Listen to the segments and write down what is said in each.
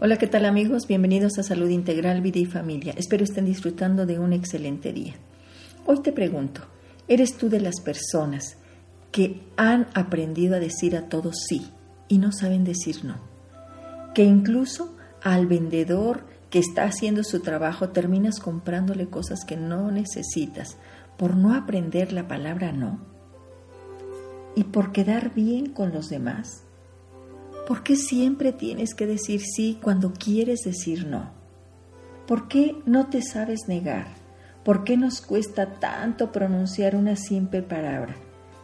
Hola, ¿qué tal amigos? Bienvenidos a Salud Integral, Vida y Familia. Espero estén disfrutando de un excelente día. Hoy te pregunto, ¿eres tú de las personas que han aprendido a decir a todos sí y no saben decir no? Que incluso al vendedor que está haciendo su trabajo terminas comprándole cosas que no necesitas por no aprender la palabra no y por quedar bien con los demás. ¿Por qué siempre tienes que decir sí cuando quieres decir no? ¿Por qué no te sabes negar? ¿Por qué nos cuesta tanto pronunciar una simple palabra?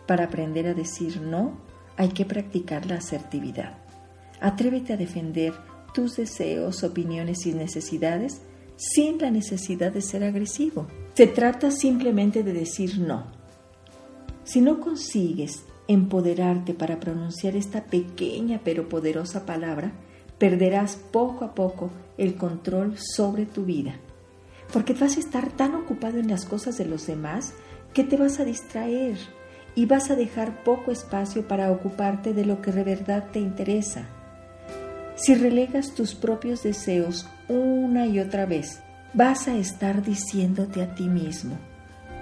Para aprender a decir no hay que practicar la asertividad. Atrévete a defender tus deseos, opiniones y necesidades sin la necesidad de ser agresivo. Se trata simplemente de decir no. Si no consigues empoderarte para pronunciar esta pequeña pero poderosa palabra, perderás poco a poco el control sobre tu vida. Porque vas a estar tan ocupado en las cosas de los demás que te vas a distraer y vas a dejar poco espacio para ocuparte de lo que de verdad te interesa. Si relegas tus propios deseos una y otra vez, vas a estar diciéndote a ti mismo,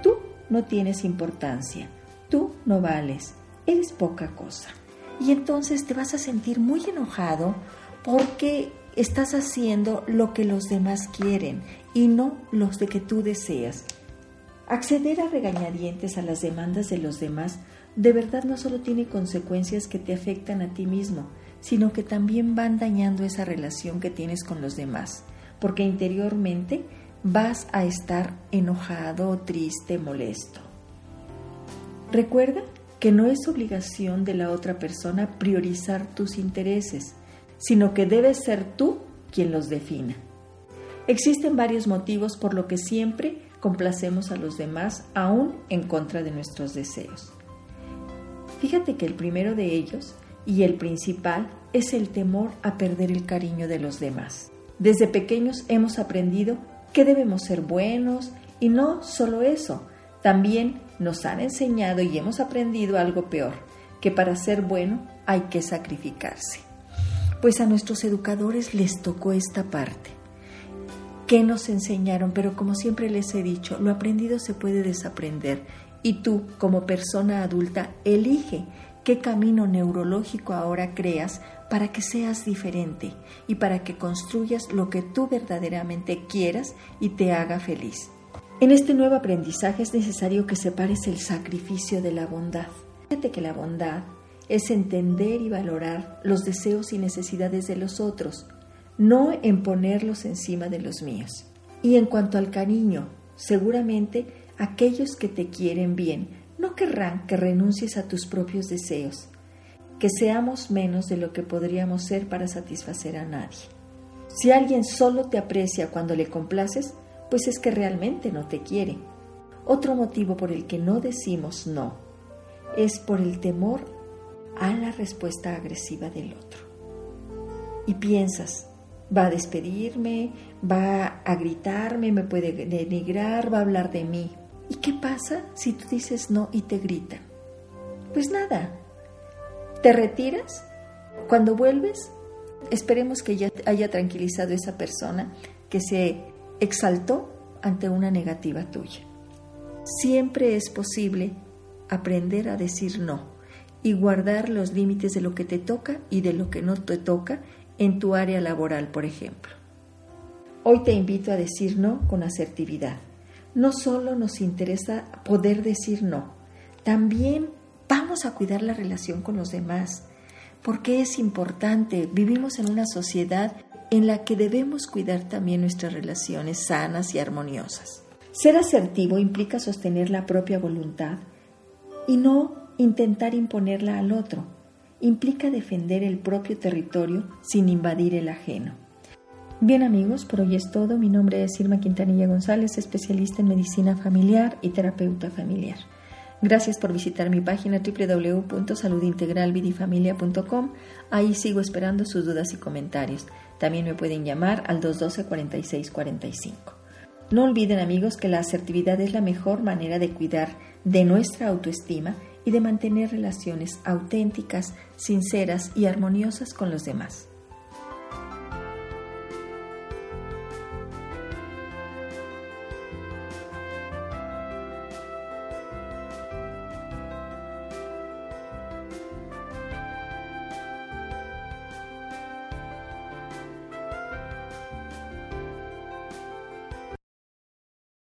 tú no tienes importancia, tú no vales, eres poca cosa. Y entonces te vas a sentir muy enojado porque estás haciendo lo que los demás quieren y no los de que tú deseas. Acceder a regañadientes a las demandas de los demás de verdad no solo tiene consecuencias que te afectan a ti mismo, sino que también van dañando esa relación que tienes con los demás, porque interiormente vas a estar enojado, triste, molesto. Recuerda que no es obligación de la otra persona priorizar tus intereses, sino que debes ser tú quien los defina. Existen varios motivos por lo que siempre complacemos a los demás aún en contra de nuestros deseos. Fíjate que el primero de ellos y el principal es el temor a perder el cariño de los demás. Desde pequeños hemos aprendido que debemos ser buenos y no solo eso, también nos han enseñado y hemos aprendido algo peor, que para ser bueno hay que sacrificarse. Pues a nuestros educadores les tocó esta parte. ¿Qué nos enseñaron? Pero como siempre les he dicho, lo aprendido se puede desaprender y tú, como persona adulta, elige qué camino neurológico ahora creas para que seas diferente y para que construyas lo que tú verdaderamente quieras y te haga feliz. En este nuevo aprendizaje es necesario que separes el sacrificio de la bondad. Fíjate que la bondad es entender y valorar los deseos y necesidades de los otros, no en ponerlos encima de los míos. Y en cuanto al cariño, seguramente aquellos que te quieren bien no querrán que renuncies a tus propios deseos, que seamos menos de lo que podríamos ser para satisfacer a nadie. Si alguien solo te aprecia cuando le complaces, pues es que realmente no te quiere. Otro motivo por el que no decimos no es por el temor a la respuesta agresiva del otro. Y piensas, va a despedirme, va a gritarme, me puede denigrar, va a hablar de mí. ¿Y qué pasa si tú dices no y te gritan? Pues nada, te retiras, cuando vuelves, esperemos que ya haya tranquilizado esa persona que se exaltó ante una negativa tuya. Siempre es posible aprender a decir no y guardar los límites de lo que te toca y de lo que no te toca en tu área laboral, por ejemplo. Hoy te invito a decir no con asertividad. No solo nos interesa poder decir no, también vamos a cuidar la relación con los demás, porque es importante, vivimos en una sociedad en la que debemos cuidar también nuestras relaciones sanas y armoniosas. Ser asertivo implica sostener la propia voluntad y no intentar imponerla al otro. Implica defender el propio territorio sin invadir el ajeno. Bien amigos, por hoy es todo. Mi nombre es Irma Quintanilla González, especialista en medicina familiar y terapeuta familiar. Gracias por visitar mi página www.saludintegralvidifamilia.com. Ahí sigo esperando sus dudas y comentarios. También me pueden llamar al 212-4645. No olviden amigos que la asertividad es la mejor manera de cuidar de nuestra autoestima y de mantener relaciones auténticas, sinceras y armoniosas con los demás.